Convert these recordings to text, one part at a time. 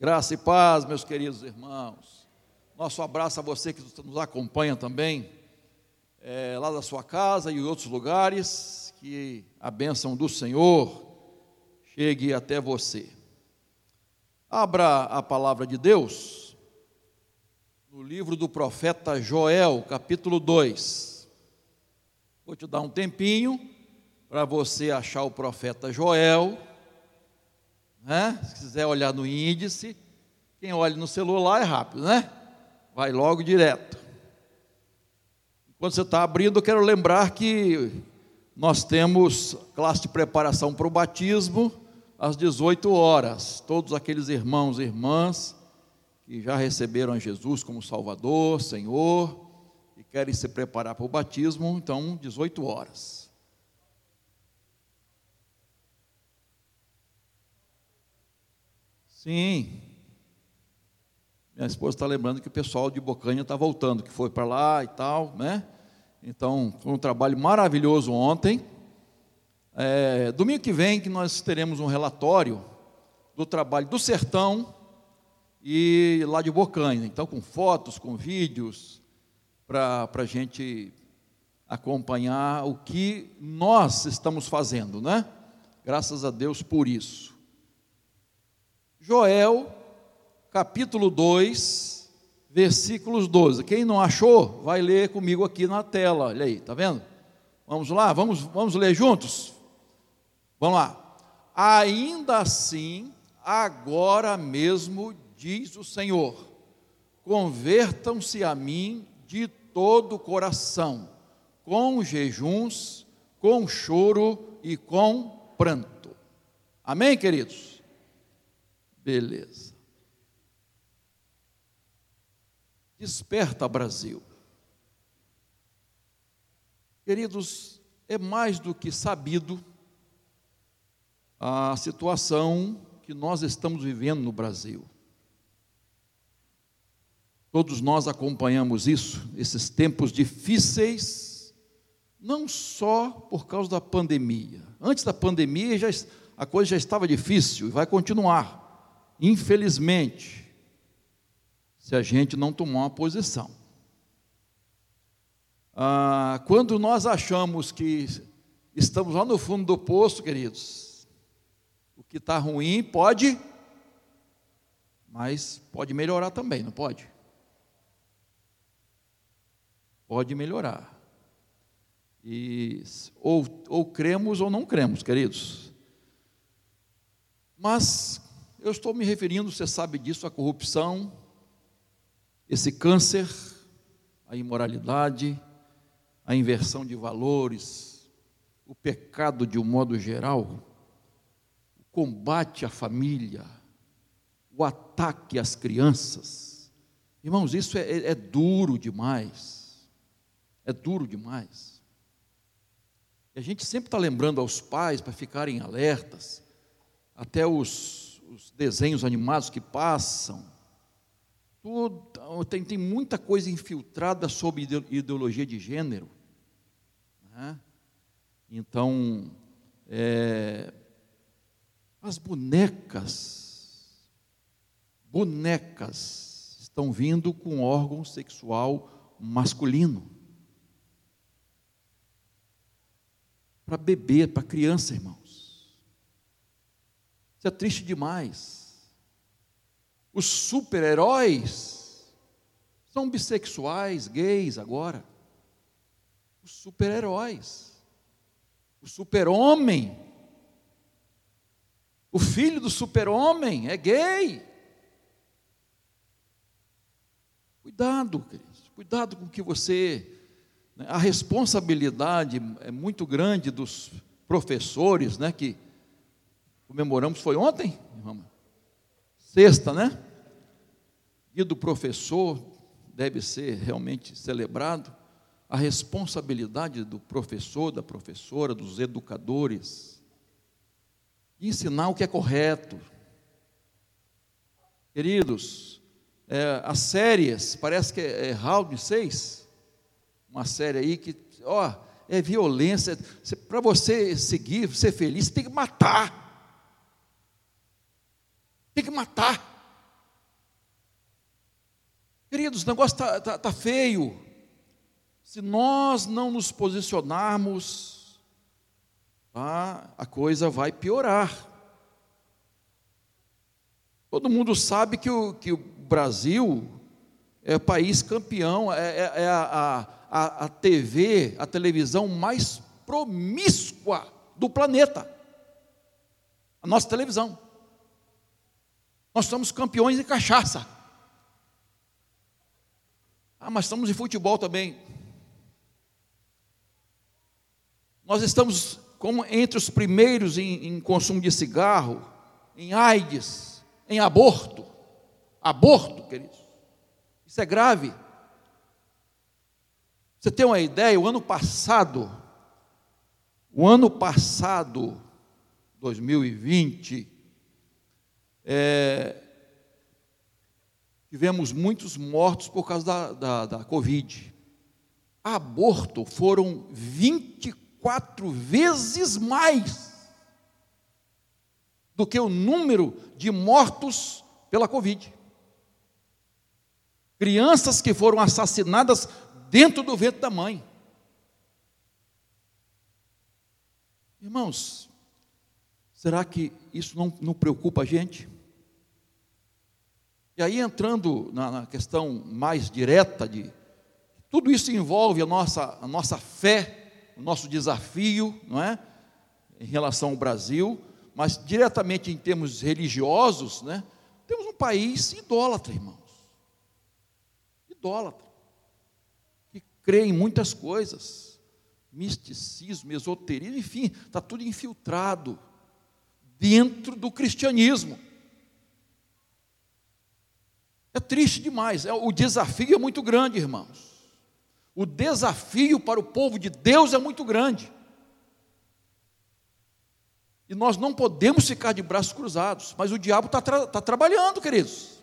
Graça e paz, meus queridos irmãos. Nosso abraço a você que nos acompanha também, é, lá da sua casa e em outros lugares. Que a bênção do Senhor chegue até você. Abra a palavra de Deus no livro do profeta Joel, capítulo 2. Vou te dar um tempinho para você achar o profeta Joel né? Se quiser olhar no índice, quem olha no celular é rápido, né? Vai logo direto. Quando você está abrindo, eu quero lembrar que nós temos classe de preparação para o batismo às 18 horas. Todos aqueles irmãos e irmãs que já receberam Jesus como Salvador, Senhor, e querem se preparar para o batismo, então 18 horas. Sim. Minha esposa está lembrando que o pessoal de Bocanha está voltando, que foi para lá e tal, né? Então, foi um trabalho maravilhoso ontem. É, domingo que vem que nós teremos um relatório do trabalho do sertão e lá de Bocanha. Então, com fotos, com vídeos, para a gente acompanhar o que nós estamos fazendo, né? Graças a Deus por isso. Joel, capítulo 2, versículos 12. Quem não achou, vai ler comigo aqui na tela. Olha aí, tá vendo? Vamos lá, vamos, vamos ler juntos? Vamos lá. Ainda assim, agora mesmo, diz o Senhor: convertam-se a mim de todo o coração, com jejuns, com choro e com pranto. Amém, queridos? Beleza. Desperta, Brasil. Queridos, é mais do que sabido a situação que nós estamos vivendo no Brasil. Todos nós acompanhamos isso, esses tempos difíceis, não só por causa da pandemia. Antes da pandemia já, a coisa já estava difícil e vai continuar infelizmente, se a gente não tomar uma posição. Ah, quando nós achamos que estamos lá no fundo do poço, queridos, o que está ruim pode, mas pode melhorar também, não pode? Pode melhorar. E, ou, ou cremos ou não cremos, queridos. Mas eu estou me referindo, você sabe disso, à corrupção, esse câncer, a imoralidade, a inversão de valores, o pecado de um modo geral, o combate à família, o ataque às crianças. Irmãos, isso é, é, é duro demais. É duro demais. E a gente sempre está lembrando aos pais para ficarem alertas, até os os desenhos animados que passam, tudo, tem, tem muita coisa infiltrada sobre ideologia de gênero. Né? Então, é, as bonecas, bonecas estão vindo com órgão sexual masculino. Para bebê, para criança, irmão. Isso é triste demais. Os super-heróis são bissexuais, gays agora. Os super-heróis. O super-homem. O filho do super-homem é gay. Cuidado, queridos. Cuidado com que você. Né, a responsabilidade é muito grande dos professores, né? Que comemoramos, foi ontem? Sexta, né? Dia do professor deve ser realmente celebrado. A responsabilidade do professor, da professora, dos educadores, de ensinar o que é correto. Queridos, é, as séries, parece que é, é Round 6, uma série aí que, ó, é violência. Para você seguir, ser feliz, você tem que matar. Tem que matar. Queridos, o negócio está tá, tá feio. Se nós não nos posicionarmos, tá, a coisa vai piorar. Todo mundo sabe que o, que o Brasil é o país campeão, é, é, é a, a, a TV, a televisão mais promíscua do planeta. A nossa televisão. Nós somos campeões de cachaça. Ah, mas estamos em futebol também. Nós estamos como entre os primeiros em, em consumo de cigarro, em AIDS, em aborto. Aborto, queridos. Isso é grave. Você tem uma ideia? O ano passado, o ano passado, 2020, é, tivemos muitos mortos por causa da, da, da Covid. Aborto foram 24 vezes mais do que o número de mortos pela Covid. Crianças que foram assassinadas dentro do ventre da mãe. Irmãos, será que isso não, não preocupa a gente? E aí, entrando na, na, questão mais direta de tudo isso envolve a nossa, a nossa fé, o nosso desafio, não é? Em relação ao Brasil, mas diretamente em termos religiosos, né? Temos um país idólatra, irmãos. Idólatra. Que crê em muitas coisas. Misticismo, esoterismo, enfim, está tudo infiltrado dentro do cristianismo. É triste demais, é, o desafio é muito grande, irmãos. O desafio para o povo de Deus é muito grande. E nós não podemos ficar de braços cruzados, mas o diabo está tra tá trabalhando, queridos.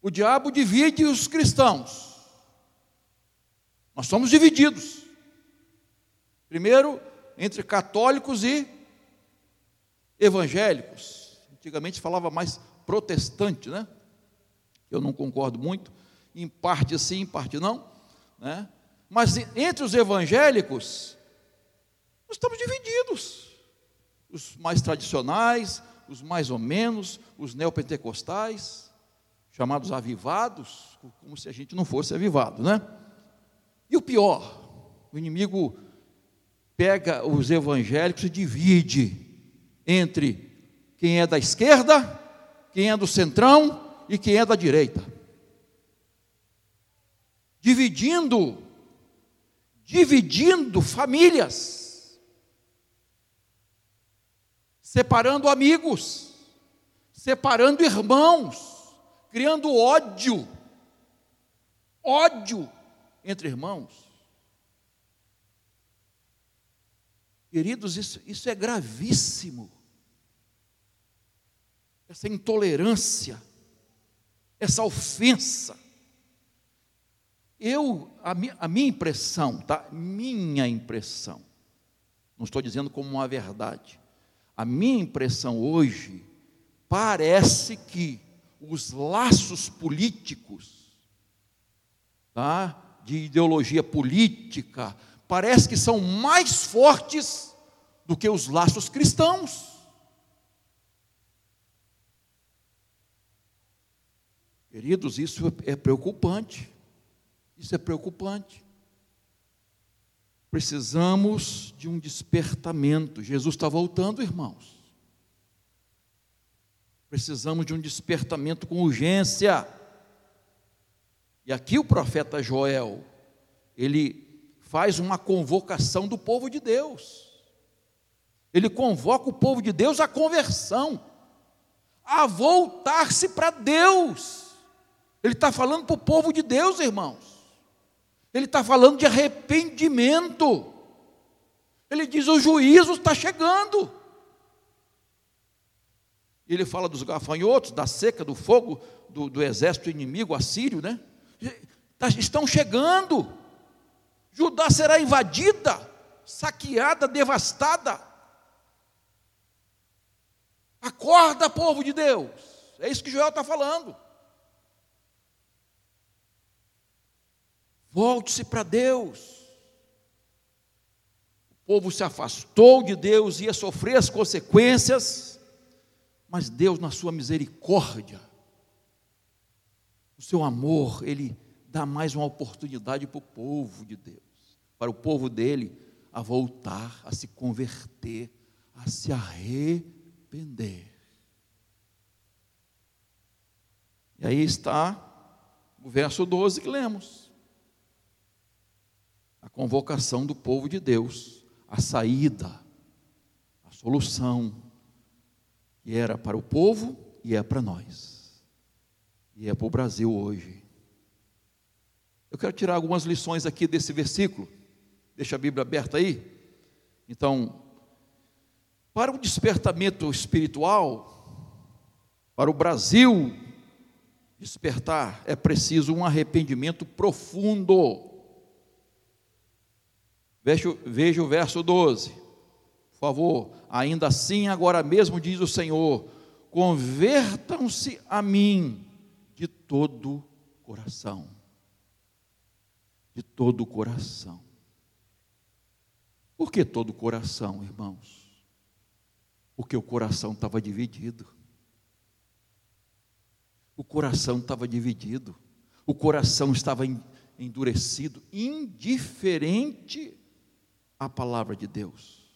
O diabo divide os cristãos. Nós somos divididos. Primeiro, entre católicos e evangélicos. Antigamente falava mais protestante, né? Eu não concordo muito, em parte sim, em parte não, né? Mas entre os evangélicos, nós estamos divididos. Os mais tradicionais, os mais ou menos, os neopentecostais, chamados avivados, como se a gente não fosse avivado, né? E o pior, o inimigo pega os evangélicos e divide entre quem é da esquerda, quem é do centrão e quem é da direita. Dividindo, dividindo famílias, separando amigos, separando irmãos, criando ódio, ódio entre irmãos. Queridos, isso, isso é gravíssimo. Essa intolerância essa ofensa. Eu, a minha, a minha impressão, tá? Minha impressão, não estou dizendo como uma verdade. A minha impressão hoje parece que os laços políticos, tá? De ideologia política, parece que são mais fortes do que os laços cristãos. Queridos, isso é preocupante. Isso é preocupante. Precisamos de um despertamento. Jesus está voltando, irmãos. Precisamos de um despertamento com urgência. E aqui o profeta Joel, ele faz uma convocação do povo de Deus. Ele convoca o povo de Deus à conversão, a voltar-se para Deus. Ele está falando para o povo de Deus, irmãos. Ele está falando de arrependimento. Ele diz: o juízo está chegando. Ele fala dos gafanhotos, da seca, do fogo, do, do exército inimigo assírio, né? Tá, estão chegando. Judá será invadida, saqueada, devastada. Acorda, povo de Deus. É isso que Joel está falando. Volte-se para Deus. O povo se afastou de Deus, ia sofrer as consequências, mas Deus, na sua misericórdia, o seu amor, Ele dá mais uma oportunidade para o povo de Deus, para o povo dele a voltar, a se converter, a se arrepender. E aí está o verso 12 que lemos. A convocação do povo de Deus, a saída, a solução, que era para o povo e é para nós, e é para o Brasil hoje. Eu quero tirar algumas lições aqui desse versículo, deixa a Bíblia aberta aí. Então, para o despertamento espiritual, para o Brasil despertar, é preciso um arrependimento profundo. Veja, veja o verso 12, por favor. Ainda assim, agora mesmo diz o Senhor: convertam-se a mim de todo coração. De todo coração. Por que todo coração, irmãos? Porque o coração estava dividido o coração estava dividido, o coração estava endurecido, indiferente à palavra de Deus.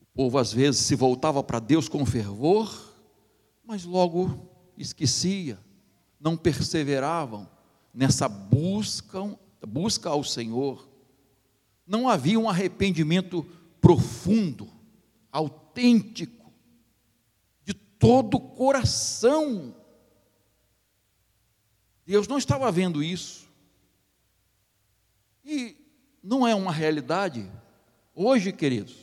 O povo às vezes se voltava para Deus com fervor, mas logo esquecia, não perseveravam nessa busca, busca ao Senhor. Não havia um arrependimento profundo, autêntico todo o coração. Deus não estava vendo isso. E não é uma realidade hoje, queridos.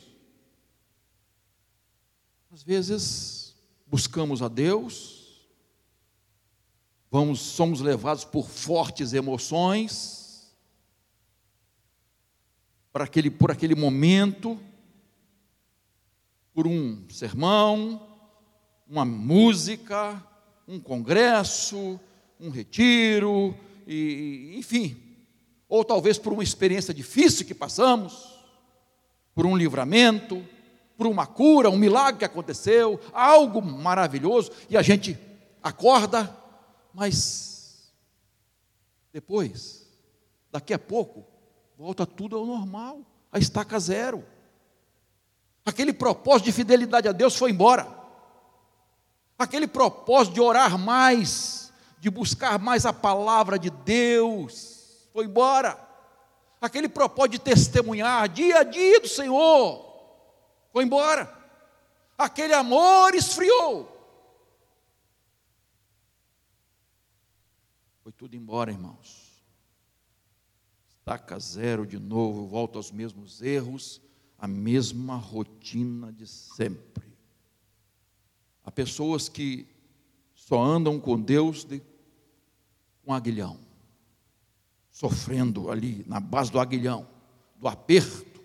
Às vezes buscamos a Deus, vamos, somos levados por fortes emoções, por aquele, por aquele momento, por um sermão, uma música, um congresso, um retiro, e, enfim, ou talvez por uma experiência difícil que passamos, por um livramento, por uma cura, um milagre que aconteceu, algo maravilhoso, e a gente acorda, mas depois, daqui a pouco, volta tudo ao normal, a estaca zero. Aquele propósito de fidelidade a Deus foi embora aquele propósito de orar mais, de buscar mais a palavra de Deus, foi embora. Aquele propósito de testemunhar dia a dia do Senhor, foi embora. Aquele amor esfriou. Foi tudo embora, irmãos. Estaca zero de novo, volta aos mesmos erros, a mesma rotina de sempre. Há pessoas que só andam com Deus de, com aguilhão, sofrendo ali na base do aguilhão, do aperto,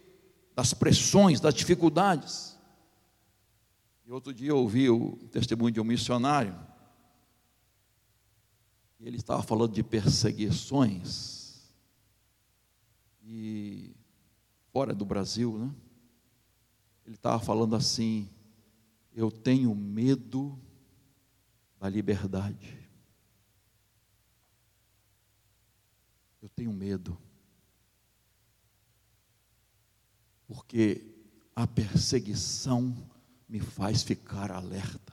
das pressões, das dificuldades. E outro dia eu ouvi o testemunho de um missionário, e ele estava falando de perseguições, e fora do Brasil, né? Ele estava falando assim, eu tenho medo da liberdade. Eu tenho medo. Porque a perseguição me faz ficar alerta.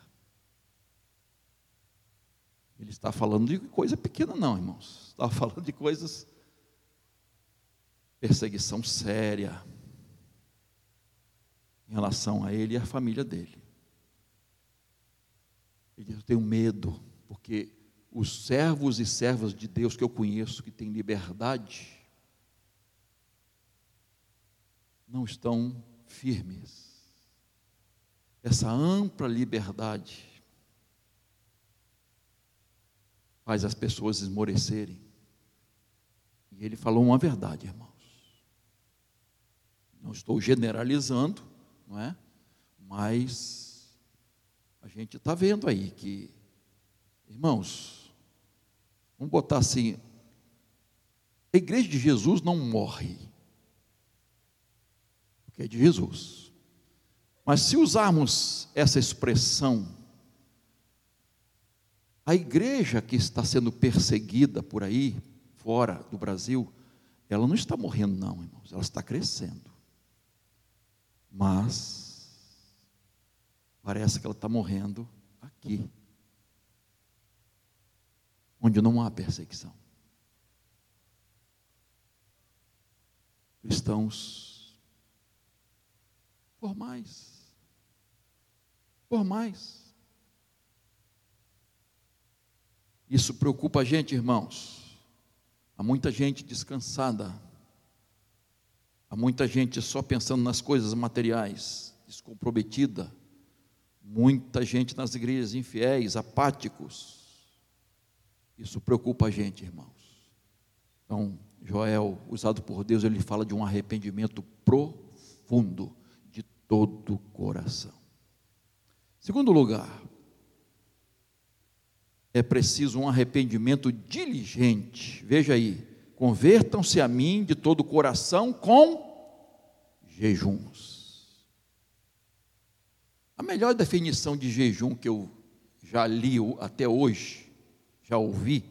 Ele está falando de coisa pequena, não, irmãos. Está falando de coisas. Perseguição séria em relação a ele e à família dele. Ele diz: Eu tenho medo, porque os servos e servas de Deus que eu conheço, que têm liberdade, não estão firmes. Essa ampla liberdade faz as pessoas esmorecerem. E ele falou uma verdade, irmãos. Não estou generalizando, não é? Mas a gente está vendo aí que, irmãos, vamos botar assim: a igreja de Jesus não morre, porque é de Jesus. Mas se usarmos essa expressão, a igreja que está sendo perseguida por aí, fora do Brasil, ela não está morrendo, não, irmãos, ela está crescendo. Mas parece que ela está morrendo aqui, onde não há perseguição. Cristãos por mais, por mais. Isso preocupa a gente, irmãos. Há muita gente descansada, há muita gente só pensando nas coisas materiais, descomprometida, muita gente nas igrejas infiéis, apáticos. Isso preocupa a gente, irmãos. Então, Joel, usado por Deus, ele fala de um arrependimento profundo de todo o coração. Segundo lugar, é preciso um arrependimento diligente. Veja aí, convertam-se a mim de todo o coração com jejuns. A melhor definição de jejum que eu já li até hoje, já ouvi,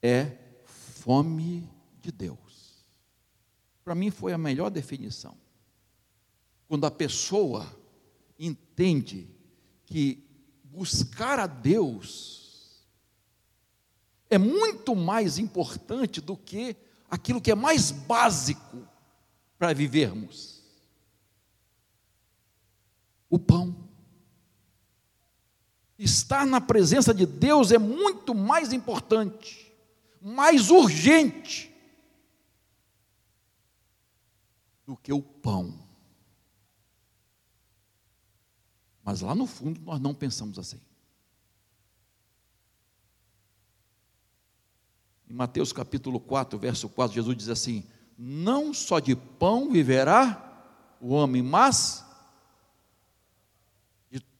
é fome de Deus. Para mim foi a melhor definição. Quando a pessoa entende que buscar a Deus é muito mais importante do que aquilo que é mais básico para vivermos. O pão. Estar na presença de Deus é muito mais importante mais urgente do que o pão. Mas lá no fundo nós não pensamos assim. Em Mateus capítulo 4, verso 4, Jesus diz assim: Não só de pão viverá o homem, mas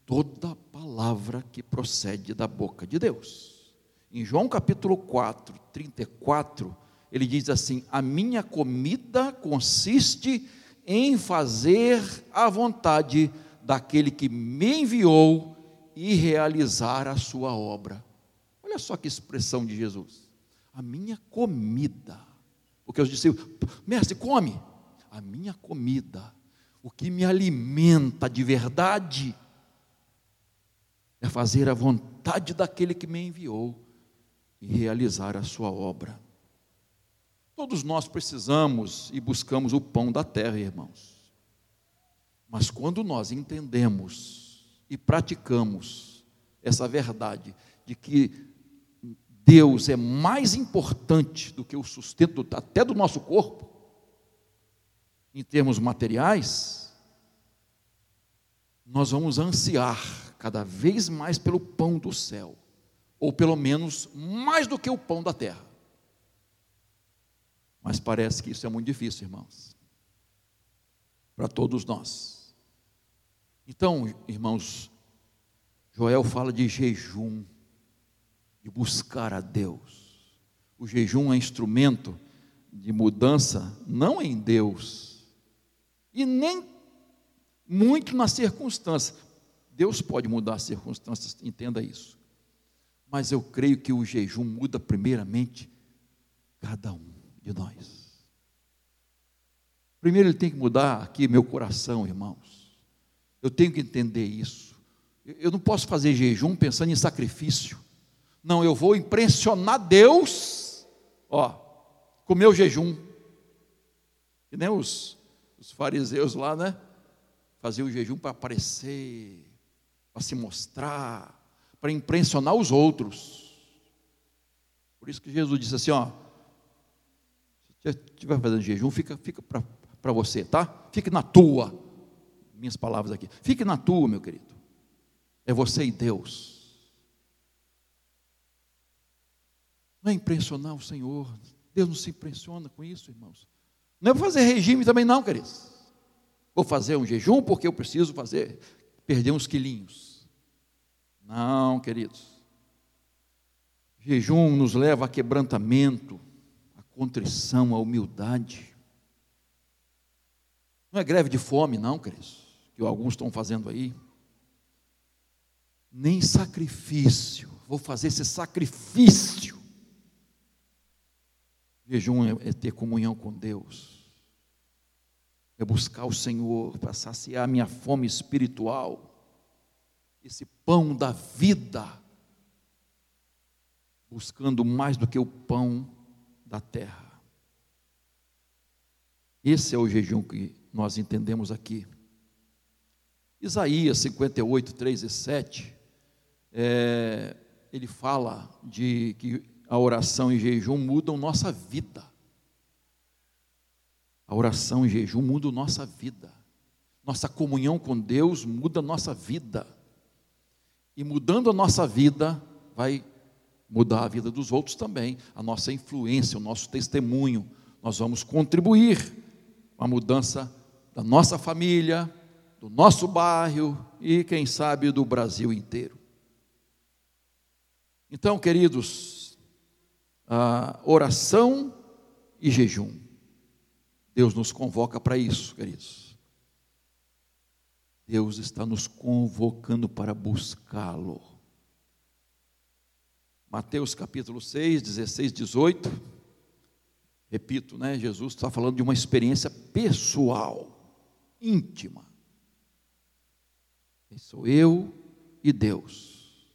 toda palavra que procede da boca de Deus. Em João capítulo 4, 34, ele diz assim: A minha comida consiste em fazer a vontade daquele que me enviou e realizar a sua obra. Olha só que expressão de Jesus. A minha comida. Porque eu disse, mestre, come. A minha comida, o que me alimenta de verdade, é fazer a vontade daquele que me enviou e realizar a sua obra. Todos nós precisamos e buscamos o pão da terra, irmãos. Mas quando nós entendemos e praticamos essa verdade de que Deus é mais importante do que o sustento até do nosso corpo, em termos materiais, nós vamos ansiar cada vez mais pelo pão do céu ou pelo menos mais do que o pão da terra. Mas parece que isso é muito difícil, irmãos, para todos nós. Então, irmãos, Joel fala de jejum, de buscar a Deus. O jejum é instrumento de mudança, não em Deus, e nem muito nas circunstâncias. Deus pode mudar as circunstâncias, entenda isso. Mas eu creio que o jejum muda primeiramente cada um de nós. Primeiro ele tem que mudar aqui meu coração, irmãos. Eu tenho que entender isso. Eu não posso fazer jejum pensando em sacrifício. Não, eu vou impressionar Deus, ó, com meu jejum. Que nem os, os fariseus lá, né? Faziam o jejum para aparecer, para se mostrar para impressionar os outros. Por isso que Jesus disse assim: ó, se estiver fazendo jejum, fica, fica para você, tá? Fique na tua. Minhas palavras aqui. Fique na tua, meu querido. É você e Deus. Não é impressionar o Senhor. Deus não se impressiona com isso, irmãos. Não é para fazer regime também, não, queridos. Vou fazer um jejum porque eu preciso fazer, perder uns quilinhos. Não, queridos. Jejum nos leva a quebrantamento, a contrição, a humildade. Não é greve de fome, não, queridos, que alguns estão fazendo aí. Nem sacrifício. Vou fazer esse sacrifício. Jejum é, é ter comunhão com Deus. É buscar o Senhor para saciar minha fome espiritual. Esse pão da vida buscando mais do que o pão da terra. Esse é o jejum que nós entendemos aqui. Isaías 58, 3 e 7, é, ele fala de que a oração e jejum mudam nossa vida. A oração e jejum mudam nossa vida. Nossa comunhão com Deus muda nossa vida. E mudando a nossa vida, vai mudar a vida dos outros também, a nossa influência, o nosso testemunho. Nós vamos contribuir com a mudança da nossa família, do nosso bairro e, quem sabe, do Brasil inteiro. Então, queridos, oração e jejum. Deus nos convoca para isso, queridos. Deus está nos convocando para buscá-lo. Mateus capítulo 6, 16, 18. Repito, né? Jesus está falando de uma experiência pessoal, íntima. sou eu e Deus.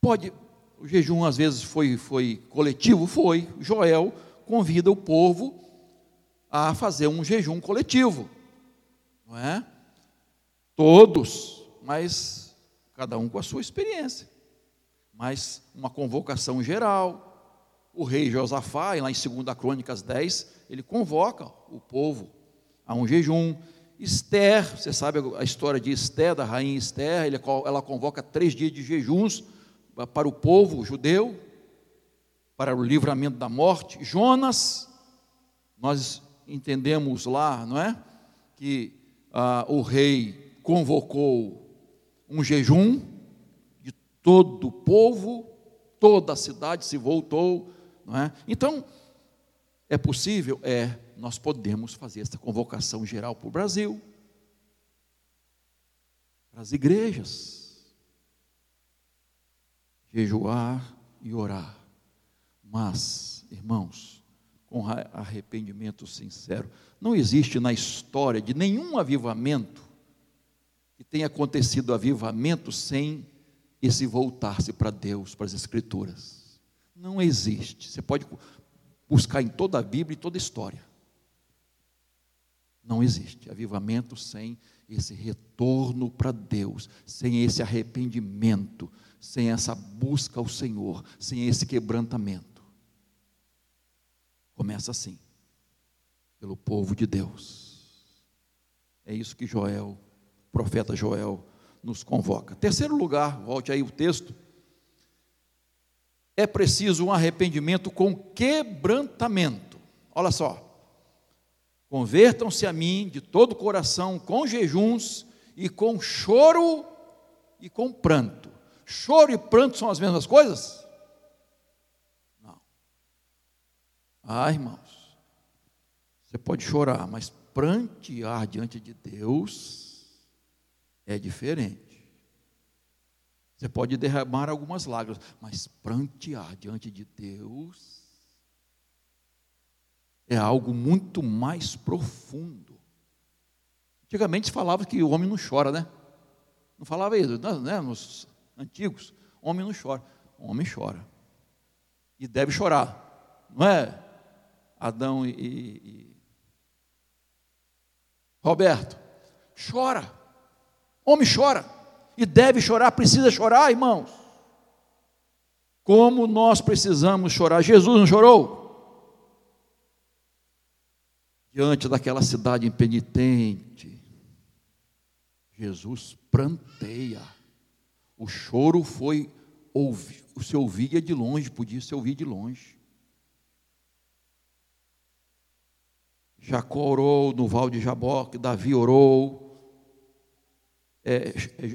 Pode, o jejum às vezes foi, foi coletivo? Foi. Joel convida o povo a fazer um jejum coletivo, não é? Todos, mas cada um com a sua experiência mas uma convocação geral. O rei Josafá, lá em 2 Crônicas 10, ele convoca o povo a um jejum. Esther, você sabe a história de Esther, da rainha Esther, ela convoca três dias de jejuns para o povo judeu, para o livramento da morte. Jonas, nós entendemos lá, não é? Que ah, o rei convocou um jejum, todo o povo, toda a cidade se voltou. Não é? Então, é possível? É, nós podemos fazer essa convocação geral para o Brasil, para as igrejas, jejuar e orar. Mas, irmãos, com arrependimento sincero, não existe na história de nenhum avivamento que tenha acontecido avivamento sem esse voltar-se para Deus, para as Escrituras. Não existe. Você pode buscar em toda a Bíblia e toda a história. Não existe avivamento sem esse retorno para Deus, sem esse arrependimento, sem essa busca ao Senhor, sem esse quebrantamento. Começa assim, pelo povo de Deus. É isso que Joel, profeta Joel, nos convoca. Terceiro lugar, volte aí o texto. É preciso um arrependimento com quebrantamento. Olha só. Convertam-se a mim de todo o coração, com jejuns e com choro e com pranto. Choro e pranto são as mesmas coisas? Não. Ah, irmãos, você pode chorar, mas prantear diante de Deus é diferente. Você pode derramar algumas lágrimas, mas prantear diante de Deus é algo muito mais profundo. Antigamente se falava que o homem não chora, né? Não falava isso, né? Nos antigos, homem não chora. O homem chora. E deve chorar. Não é? Adão e, e... Roberto, chora. Homem chora e deve chorar, precisa chorar, irmãos. Como nós precisamos chorar. Jesus não chorou? Diante daquela cidade impenitente, Jesus pranteia. O choro foi ouvir, se ouvia de longe, podia se ouvir de longe. Jacó orou no val de Jaboque, Davi orou, é,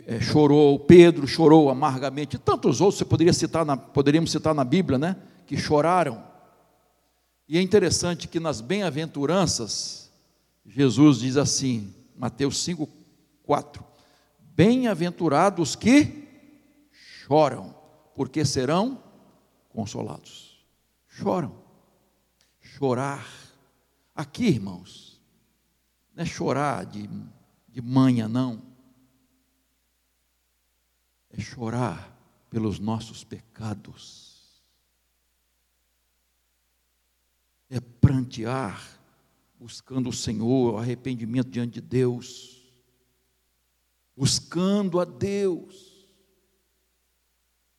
é, chorou, Pedro chorou amargamente, tantos outros você poderia citar na, poderíamos citar na Bíblia, né? Que choraram. E é interessante que nas bem-aventuranças, Jesus diz assim, Mateus 5, 4: Bem-aventurados que choram, porque serão consolados. Choram. Chorar. Aqui, irmãos, não é chorar de, de manha, não. É chorar pelos nossos pecados, é prantear, buscando o Senhor, arrependimento diante de Deus, buscando a Deus.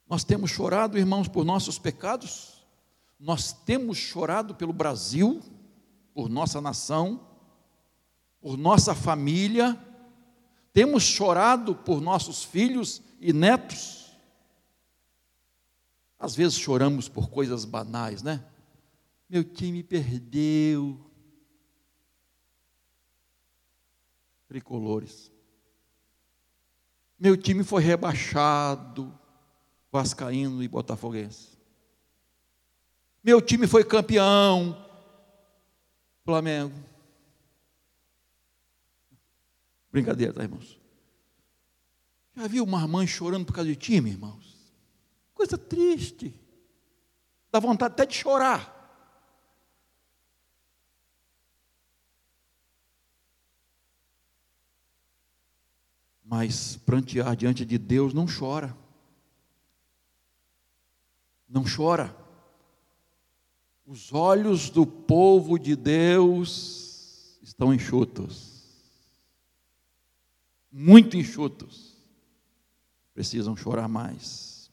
Nós temos chorado, irmãos, por nossos pecados, nós temos chorado pelo Brasil, por nossa nação, por nossa família, temos chorado por nossos filhos e netos. Às vezes choramos por coisas banais, né? Meu time perdeu. Tricolores. Meu time foi rebaixado. Vascaíno e Botafoguense. Meu time foi campeão. Flamengo. Brincadeira, tá, irmãos? Já viu uma mãe chorando por causa de time, irmãos? Coisa triste. Dá vontade até de chorar. Mas prantear diante de Deus não chora. Não chora. Os olhos do povo de Deus estão enxutos. Muito enxutos precisam chorar mais.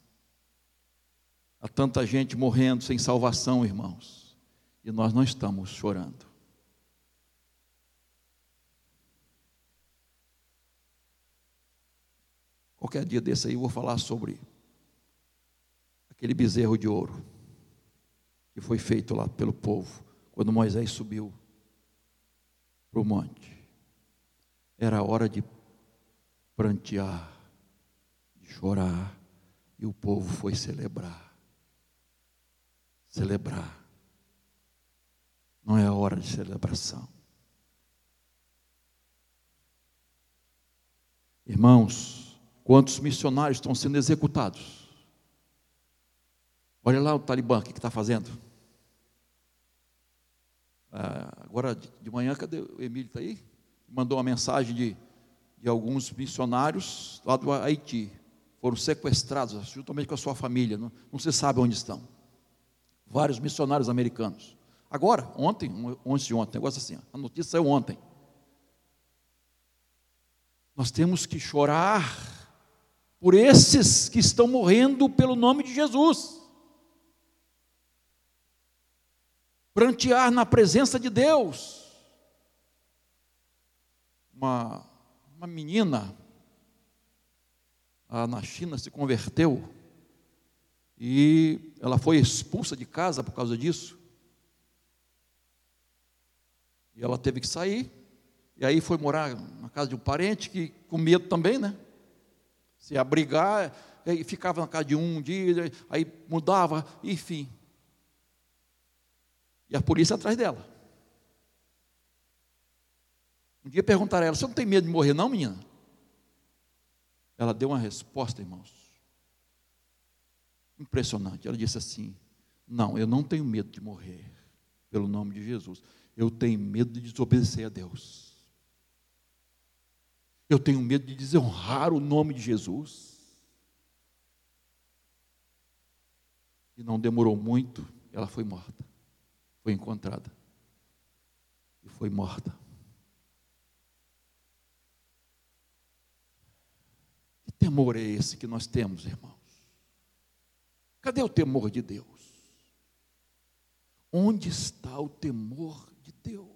Há tanta gente morrendo sem salvação, irmãos, e nós não estamos chorando. Qualquer dia desse aí eu vou falar sobre aquele bezerro de ouro que foi feito lá pelo povo quando Moisés subiu para o monte. Era hora de prantear chorar, e o povo foi celebrar. Celebrar. Não é a hora de celebração. Irmãos, quantos missionários estão sendo executados? Olha lá o Talibã, o que está fazendo? Ah, agora de manhã, cadê o Emílio? Está aí? Mandou uma mensagem de, de alguns missionários lá do Haiti foram sequestrados, juntamente com a sua família, não, não se sabe onde estão. Vários missionários americanos. Agora, ontem, ontem ontem, negócio assim, a notícia saiu ontem. Nós temos que chorar por esses que estão morrendo pelo nome de Jesus. Prantear na presença de Deus. Uma, uma menina na China se converteu e ela foi expulsa de casa por causa disso. E ela teve que sair. E aí foi morar na casa de um parente que com medo também, né? Se abrigar, e ficava na casa de um, um dia, aí mudava, enfim. E a polícia atrás dela. Um dia perguntaram a ela: Você não tem medo de morrer, não, menina? Ela deu uma resposta, irmãos. Impressionante. Ela disse assim: Não, eu não tenho medo de morrer, pelo nome de Jesus. Eu tenho medo de desobedecer a Deus. Eu tenho medo de desonrar o nome de Jesus. E não demorou muito, ela foi morta. Foi encontrada. E foi morta. temor é esse que nós temos, irmãos? Cadê o temor de Deus? Onde está o temor de Deus?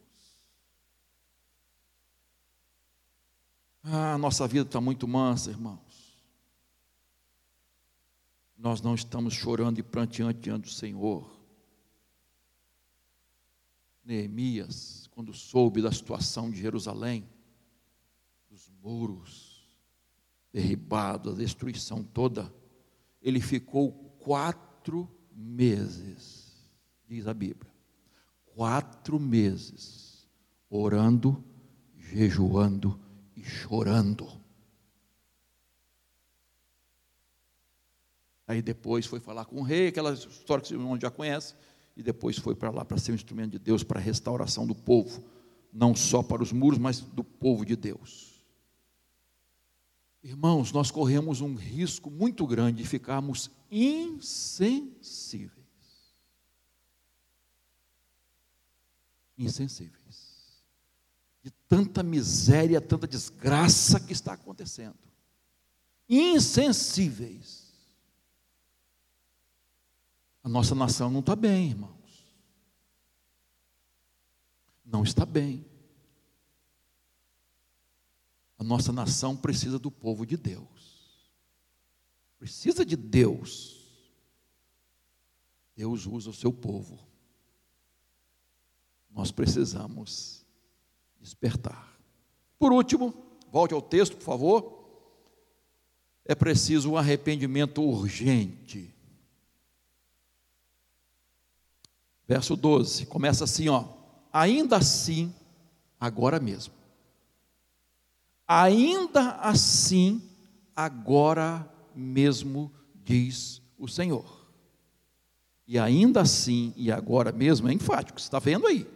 Ah, nossa vida está muito mansa, irmãos. Nós não estamos chorando e pranteando diante do Senhor. Neemias, quando soube da situação de Jerusalém, dos muros, derribado, a destruição toda, ele ficou quatro meses, diz a Bíblia, quatro meses, orando, jejuando e chorando. Aí depois foi falar com o rei, aquela história que o irmão já conhece, e depois foi para lá para ser um instrumento de Deus para a restauração do povo, não só para os muros, mas do povo de Deus. Irmãos, nós corremos um risco muito grande de ficarmos insensíveis. Insensíveis. De tanta miséria, tanta desgraça que está acontecendo. Insensíveis. A nossa nação não está bem, irmãos. Não está bem. A nossa nação precisa do povo de Deus. Precisa de Deus. Deus usa o seu povo. Nós precisamos despertar. Por último, volte ao texto, por favor. É preciso um arrependimento urgente. Verso 12, começa assim, ó. Ainda assim, agora mesmo ainda assim, agora mesmo, diz o Senhor. E ainda assim, e agora mesmo, é enfático, você está vendo aí.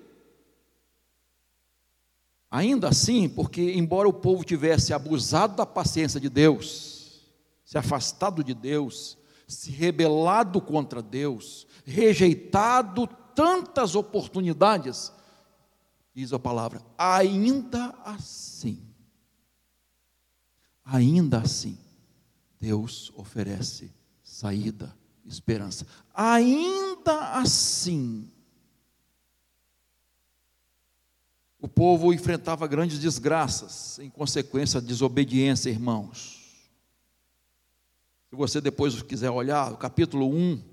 Ainda assim, porque embora o povo tivesse abusado da paciência de Deus, se afastado de Deus, se rebelado contra Deus, rejeitado tantas oportunidades, diz a palavra, ainda assim, ainda assim, Deus oferece saída, esperança. Ainda assim, o povo enfrentava grandes desgraças em consequência da desobediência, irmãos. Se você depois quiser olhar, o capítulo 1,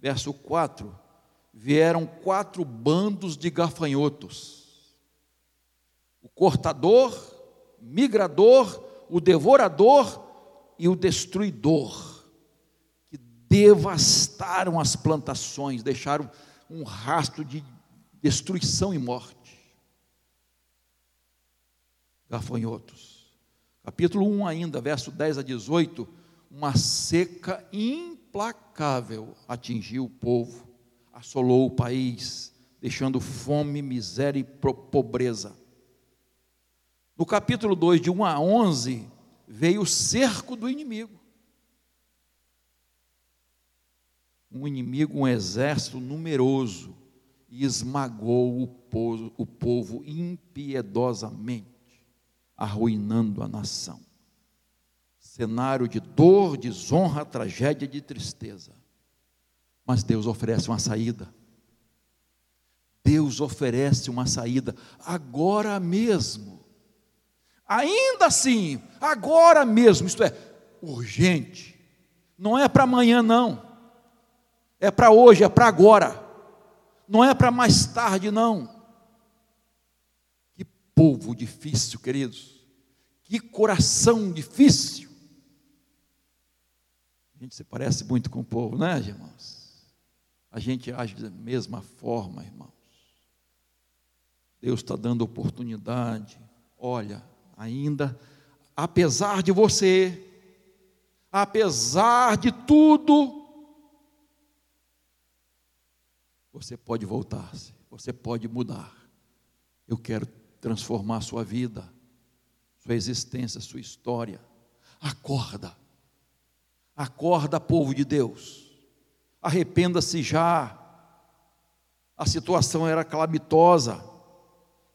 verso 4, vieram quatro bandos de gafanhotos: o cortador, migrador, o devorador e o destruidor, que devastaram as plantações, deixaram um rastro de destruição e morte. Gafanhotos. Capítulo 1 ainda, verso 10 a 18, uma seca implacável atingiu o povo, assolou o país, deixando fome, miséria e pobreza. No capítulo 2, de 1 a 11, veio o cerco do inimigo. Um inimigo, um exército numeroso, e esmagou o povo, o povo impiedosamente, arruinando a nação. Cenário de dor, desonra, tragédia, de tristeza. Mas Deus oferece uma saída. Deus oferece uma saída agora mesmo. Ainda assim, agora mesmo, isto é, urgente. Não é para amanhã, não. É para hoje, é para agora. Não é para mais tarde, não. Que povo difícil, queridos. Que coração difícil. A gente se parece muito com o povo, né, irmãos? A gente age da mesma forma, irmãos. Deus está dando oportunidade. Olha, ainda, apesar de você, apesar de tudo, você pode voltar-se, você pode mudar. Eu quero transformar a sua vida, sua existência, sua história. Acorda, acorda, povo de Deus, arrependa-se já. A situação era calamitosa,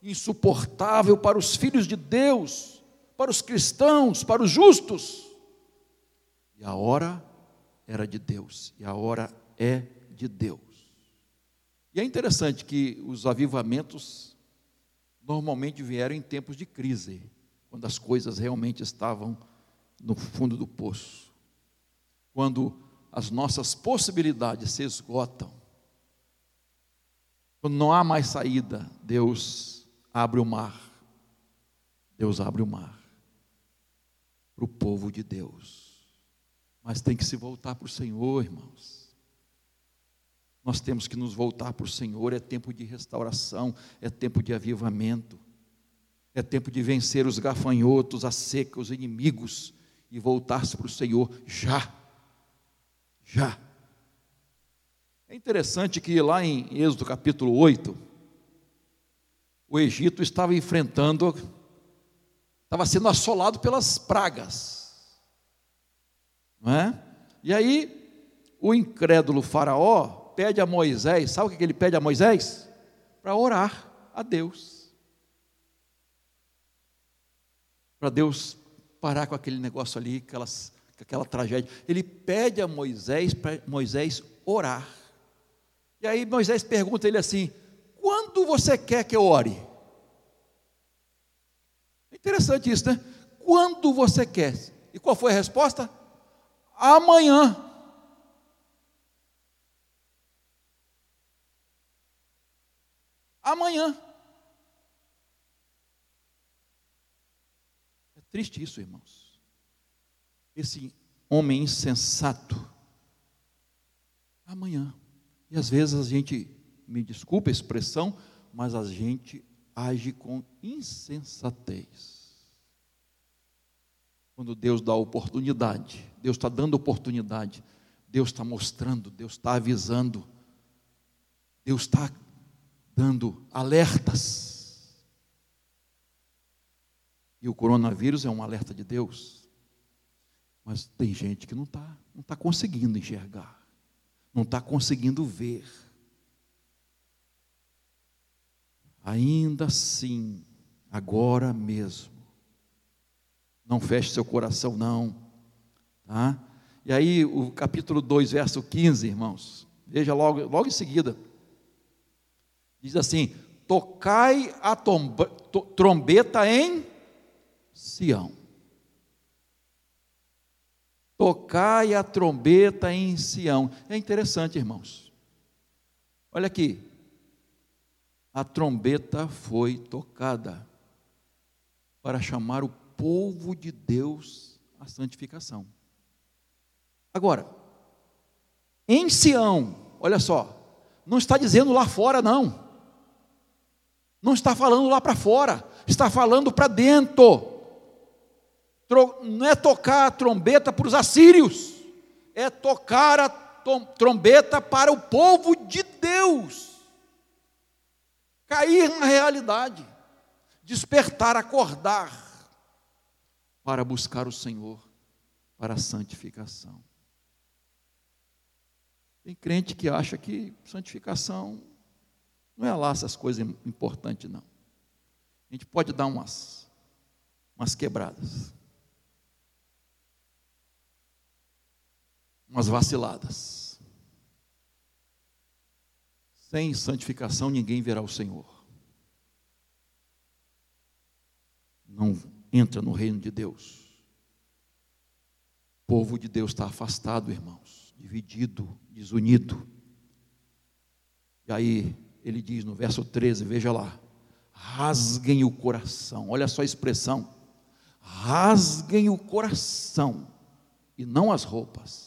insuportável para os filhos de Deus, para os cristãos, para os justos. E a hora era de Deus, e a hora é de Deus. E é interessante que os avivamentos normalmente vieram em tempos de crise, quando as coisas realmente estavam no fundo do poço. Quando as nossas possibilidades se esgotam. Quando não há mais saída, Deus abre o mar. Deus abre o mar. para o povo de Deus. Mas tem que se voltar para o Senhor, irmãos. Nós temos que nos voltar para o Senhor, é tempo de restauração, é tempo de avivamento, é tempo de vencer os gafanhotos, a seca, os inimigos e voltar-se para o Senhor já. Já. É interessante que lá em Êxodo capítulo 8, o Egito estava enfrentando, estava sendo assolado pelas pragas. Não é? E aí, o incrédulo Faraó pede a Moisés, sabe o que ele pede a Moisés? Para orar a Deus. Para Deus parar com aquele negócio ali, aquelas, aquela tragédia. Ele pede a Moisés para Moisés orar. E aí Moisés pergunta ele assim: quando você quer que eu ore? É interessante isso, né? Quando você quer. E qual foi a resposta? Amanhã. Amanhã. É triste isso, irmãos. Esse homem insensato. Amanhã. E às vezes a gente, me desculpa a expressão, mas a gente age com insensatez. Quando Deus dá oportunidade, Deus está dando oportunidade, Deus está mostrando, Deus está avisando, Deus está dando alertas. E o coronavírus é um alerta de Deus. Mas tem gente que não está, não está conseguindo enxergar não está conseguindo ver. Ainda assim, agora mesmo, não feche seu coração, não, tá? E aí, o capítulo 2, verso 15, irmãos, veja logo, logo em seguida, diz assim: Tocai a trombeta em Sião tocai a trombeta em Sião. É interessante, irmãos. Olha aqui. A trombeta foi tocada para chamar o povo de Deus à santificação. Agora, em Sião, olha só, não está dizendo lá fora, não. Não está falando lá para fora, está falando para dentro não é tocar a trombeta para os assírios, é tocar a trombeta para o povo de Deus. Cair na realidade, despertar, acordar, para buscar o Senhor, para a santificação. Tem crente que acha que santificação não é lá essas coisas importantes, não. A gente pode dar umas, umas quebradas. Umas vaciladas. Sem santificação ninguém verá o Senhor. Não entra no reino de Deus. O povo de Deus está afastado, irmãos, dividido, desunido. E aí ele diz no verso 13, veja lá: rasguem o coração, olha só a expressão, rasguem o coração e não as roupas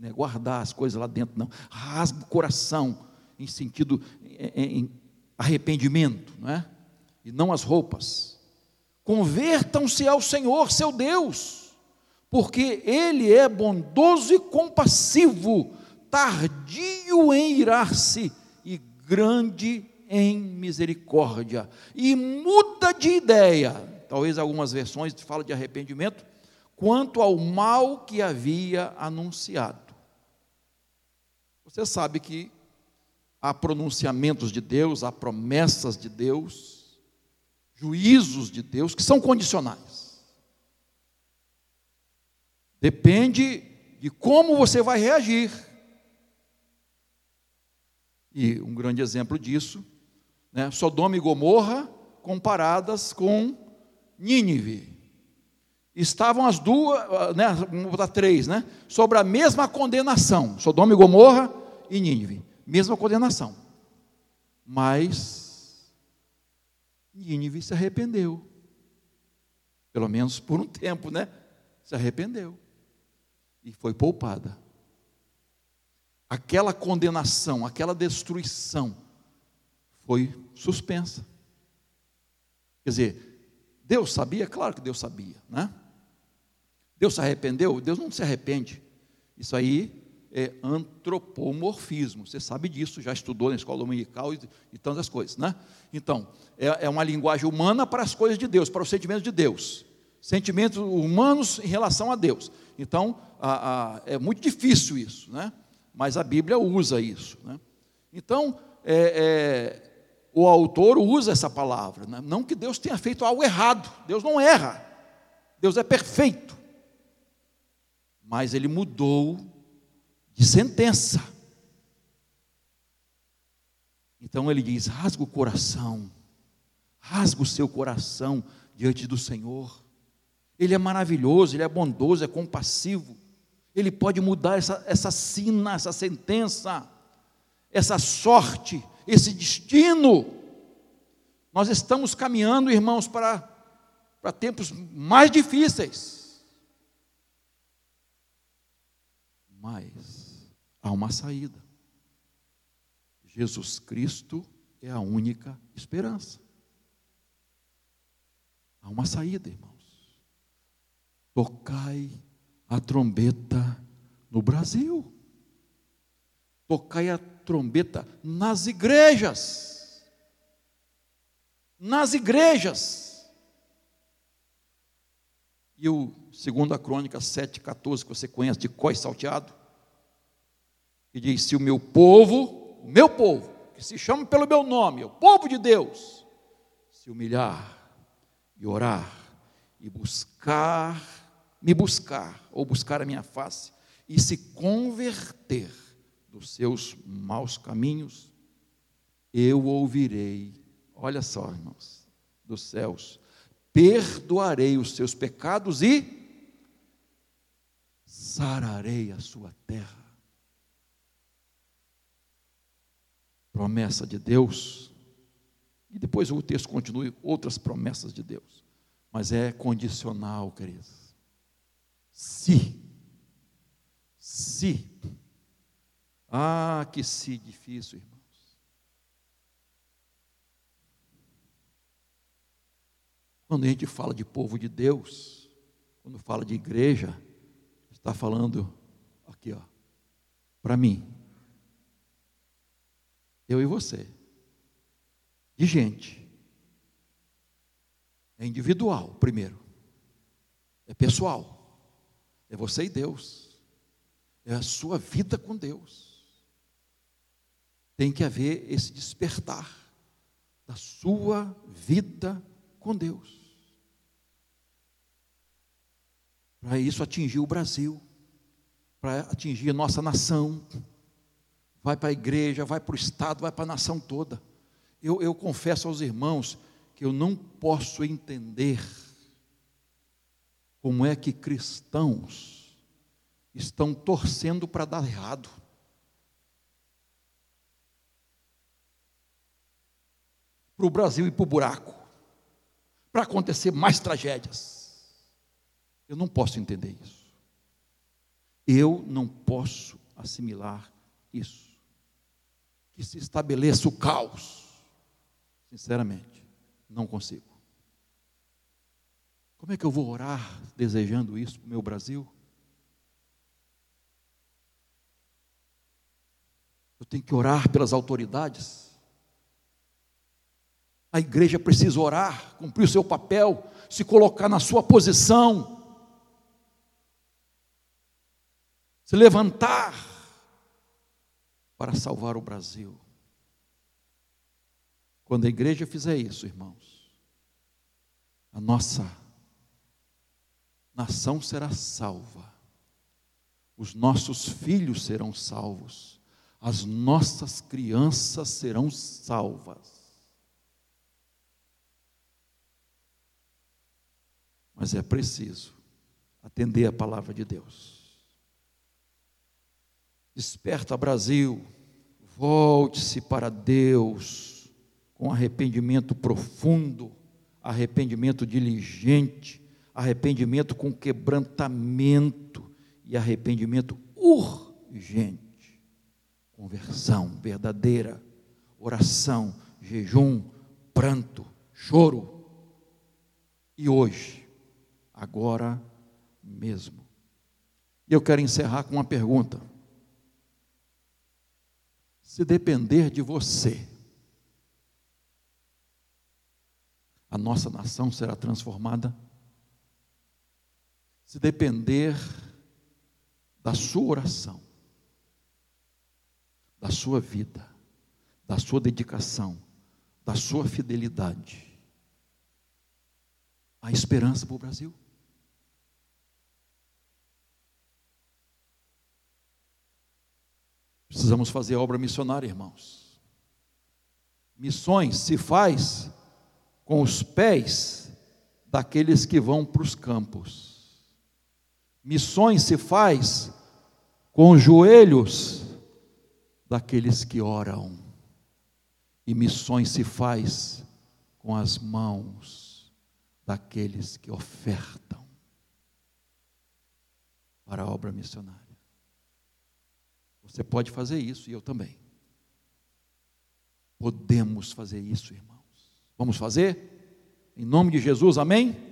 né, guardar as coisas lá dentro, não. Rasga o coração em sentido em arrependimento, não é? E não as roupas. Convertam-se ao Senhor, seu Deus, porque Ele é bondoso e compassivo, tardio em irar-se e grande em misericórdia. E muda de ideia. Talvez algumas versões falam de arrependimento, quanto ao mal que havia anunciado. Você sabe que há pronunciamentos de Deus, há promessas de Deus, juízos de Deus que são condicionais. Depende de como você vai reagir. E um grande exemplo disso, né, Sodoma e Gomorra comparadas com Nínive. Estavam as duas, né, vamos botar três, né, sobre a mesma condenação, Sodoma e Gomorra e Nínive. Mesma condenação. Mas Nínive se arrependeu. Pelo menos por um tempo, né? Se arrependeu e foi poupada. Aquela condenação, aquela destruição foi suspensa. Quer dizer, Deus sabia? Claro que Deus sabia, né? Deus se arrependeu? Deus não se arrepende. Isso aí é antropomorfismo. Você sabe disso, já estudou na escola dominical e, e tantas coisas, né? Então, é, é, uma linguagem humana para as coisas de Deus, para os sentimentos de Deus. Sentimentos humanos em relação a Deus. Então, a, a, é muito difícil isso, né? Mas a Bíblia usa isso, né? Então, é, é, o autor usa essa palavra. Né? Não que Deus tenha feito algo errado, Deus não erra, Deus é perfeito. Mas ele mudou de sentença. Então ele diz: rasga o coração, rasga o seu coração diante do Senhor. Ele é maravilhoso, ele é bondoso, é compassivo. Ele pode mudar essa, essa sina, essa sentença, essa sorte, esse destino. Nós estamos caminhando, irmãos, para, para tempos mais difíceis. Mas há uma saída. Jesus Cristo é a única esperança. Há uma saída, irmãos. Tocai a trombeta no Brasil. Tocai a trombeta nas igrejas. Nas igrejas. E o segundo a crônica 7,14, que você conhece de Coi Salteado, que diz: Se o meu povo, o meu povo, que se chama pelo meu nome, o povo de Deus, se humilhar e orar e buscar, me buscar, ou buscar a minha face, e se converter, dos seus maus caminhos, eu ouvirei, olha só, irmãos, dos céus, perdoarei os seus pecados e sararei a sua terra. Promessa de Deus, e depois o texto continua, outras promessas de Deus, mas é condicional, queridos. Se, se ah, que se difícil, irmãos. Quando a gente fala de povo de Deus, quando fala de igreja, está falando aqui, ó, para mim, eu e você, de gente. É individual, primeiro. É pessoal. É você e Deus. É a sua vida com Deus tem que haver esse despertar da sua vida com Deus. Para isso atingir o Brasil, para atingir a nossa nação, vai para a igreja, vai para o Estado, vai para a nação toda. Eu, eu confesso aos irmãos que eu não posso entender como é que cristãos estão torcendo para dar errado. para o Brasil ir para o buraco, para acontecer mais tragédias. Eu não posso entender isso. Eu não posso assimilar isso. Que se estabeleça o caos. Sinceramente, não consigo. Como é que eu vou orar desejando isso para o meu Brasil? Eu tenho que orar pelas autoridades. A igreja precisa orar, cumprir o seu papel, se colocar na sua posição, se levantar para salvar o Brasil. Quando a igreja fizer isso, irmãos, a nossa nação será salva, os nossos filhos serão salvos, as nossas crianças serão salvas. mas é preciso atender a palavra de Deus. Desperta, Brasil, volte-se para Deus com arrependimento profundo, arrependimento diligente, arrependimento com quebrantamento e arrependimento urgente. Conversão verdadeira, oração, jejum, pranto, choro. E hoje, agora mesmo. E eu quero encerrar com uma pergunta. Se depender de você, a nossa nação será transformada. Se depender da sua oração, da sua vida, da sua dedicação, da sua fidelidade, há esperança para o Brasil. Precisamos fazer obra missionária, irmãos. Missões se faz com os pés daqueles que vão para os campos. Missões se faz com os joelhos daqueles que oram. E missões se faz com as mãos daqueles que ofertam para a obra missionária. Você pode fazer isso e eu também. Podemos fazer isso, irmão. Vamos fazer? Em nome de Jesus, amém?